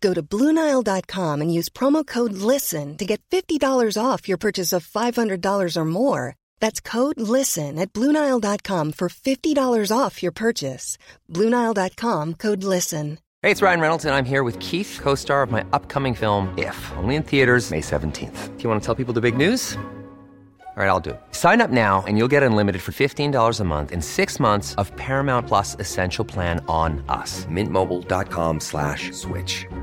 Go to Bluenile.com and use promo code LISTEN to get $50 off your purchase of $500 or more. That's code LISTEN at Bluenile.com for $50 off your purchase. Bluenile.com code LISTEN. Hey, it's Ryan Reynolds, and I'm here with Keith, co star of my upcoming film, If, only in theaters, May 17th. Do you want to tell people the big news? All right, I'll do it. Sign up now and you'll get unlimited for $15 a month in six months of Paramount Plus Essential Plan on us. Mintmobile.com slash switch.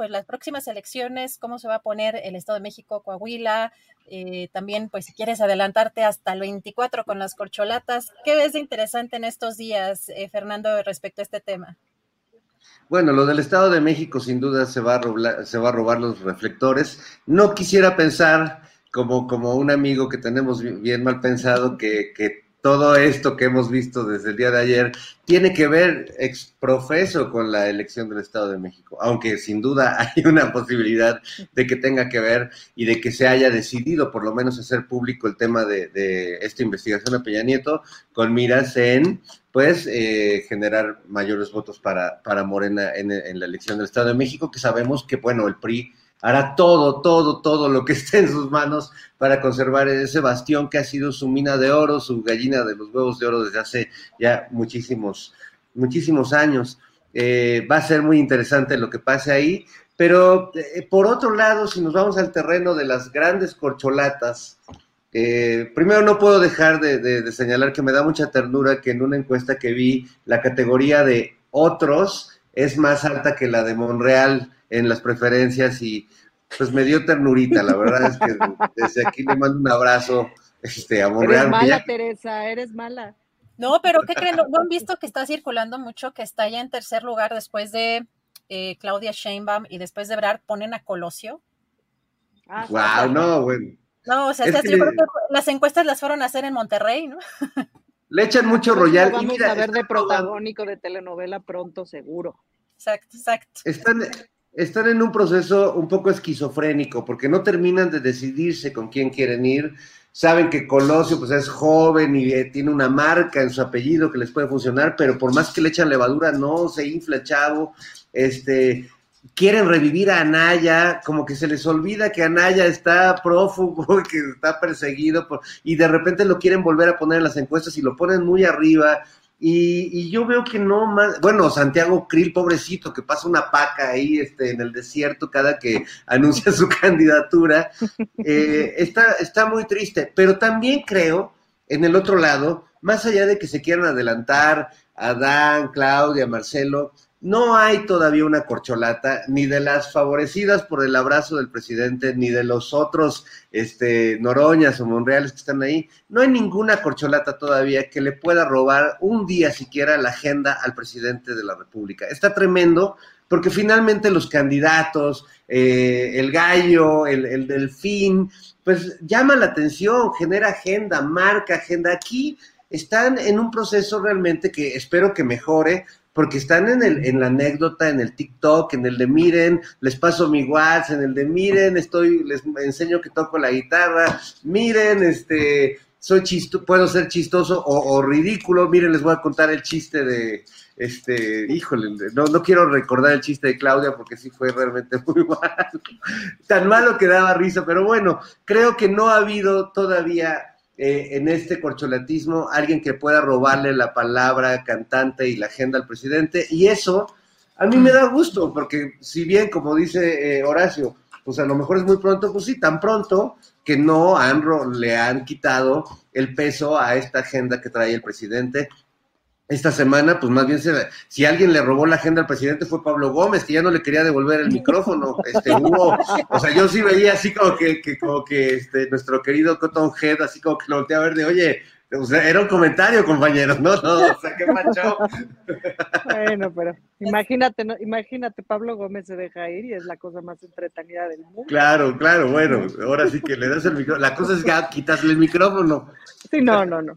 Pues las próximas elecciones, cómo se va a poner el Estado de México, Coahuila, eh, también pues si quieres adelantarte hasta el 24 con las corcholatas, ¿qué ves de interesante en estos días, eh, Fernando, respecto a este tema? Bueno, lo del Estado de México sin duda se va a robar, se va a robar los reflectores. No quisiera pensar como, como un amigo que tenemos bien mal pensado que, que todo esto que hemos visto desde el día de ayer tiene que ver exprofeso con la elección del Estado de México, aunque sin duda hay una posibilidad de que tenga que ver y de que se haya decidido por lo menos hacer público el tema de, esta investigación a Peña Nieto con miras en pues eh, generar mayores votos para, para Morena en, en la elección del Estado de México, que sabemos que bueno, el PRI hará todo, todo, todo lo que esté en sus manos para conservar ese bastión que ha sido su mina de oro, su gallina de los huevos de oro desde hace ya muchísimos, muchísimos años. Eh, va a ser muy interesante lo que pase ahí, pero eh, por otro lado, si nos vamos al terreno de las grandes corcholatas, eh, primero no puedo dejar de señalar que me da mucha ternura que en una encuesta que vi la categoría de otros es más alta que la de Monreal en las preferencias y pues me dio ternurita, la verdad es que desde aquí le mando un abrazo este, a. Eres mala, Teresa, eres mala. No, pero ¿qué creen? ¿No, han visto que está circulando mucho, que está ya en tercer lugar después de eh, Claudia Sheinbaum y después de Brad ponen a Colosio? Ah, wow, no, bueno. No, o sea, yo creo que las encuestas las fueron a hacer en Monterrey, ¿no? Le echan mucho royal. Vamos a ver de protagónico de telenovela pronto, seguro. Exacto, exacto. Están, están en un proceso un poco esquizofrénico porque no terminan de decidirse con quién quieren ir. Saben que Colosio pues es joven y eh, tiene una marca en su apellido que les puede funcionar, pero por más que le echan levadura no se infla chavo. Este, quieren revivir a Anaya, como que se les olvida que Anaya está prófugo, que está perseguido, y de repente lo quieren volver a poner en las encuestas y lo ponen muy arriba, y, yo veo que no más, bueno, Santiago Krill, pobrecito, que pasa una paca ahí este, en el desierto cada que anuncia su candidatura, eh, está, está muy triste, pero también creo, en el otro lado, más allá de que se quieran adelantar a Dan, Claudia, Marcelo, no hay todavía una corcholata, ni de las favorecidas por el abrazo del presidente, ni de los otros este, Noroñas o Monreales que están ahí. No hay ninguna corcholata todavía que le pueda robar un día siquiera la agenda al presidente de la República. Está tremendo porque finalmente los candidatos, eh, el gallo, el, el delfín, pues llama la atención, genera agenda, marca agenda. Aquí están en un proceso realmente que espero que mejore, porque están en, el, en la anécdota, en el TikTok, en el de miren, les paso mi WhatsApp, en el de miren, estoy, les enseño que toco la guitarra, miren, este, soy chisto, puedo ser chistoso o, ridículo, miren, les voy a contar el chiste de, este, híjole, no, no quiero recordar el chiste de Claudia porque sí fue realmente muy malo, tan malo que daba risa, pero bueno, creo que no ha habido todavía eh, en este corcholatismo alguien que pueda robarle la palabra cantante y la agenda al presidente. Y eso a mí me da gusto, porque si bien, como dice eh, Horacio, pues a lo mejor es muy pronto, pues sí, tan pronto que no han, le han quitado el peso a esta agenda que trae el presidente. Esta semana, pues más bien se, si alguien le robó la agenda al presidente fue Pablo Gómez, que ya no le quería devolver el micrófono. Este, hubo, o sea, yo sí veía así como que, que como que este, nuestro querido Cotton Head, así como que lo volteé a ver de, oye, o sea, era un comentario, compañeros, ¿no? No, o sea, qué macho. Bueno, pero imagínate, ¿no? imagínate, Pablo Gómez se deja ir y es la cosa más entretenida del mundo. Claro, claro, bueno, ahora sí que le das el micrófono. La cosa es que quitasle el micrófono. Sí, no, no, no.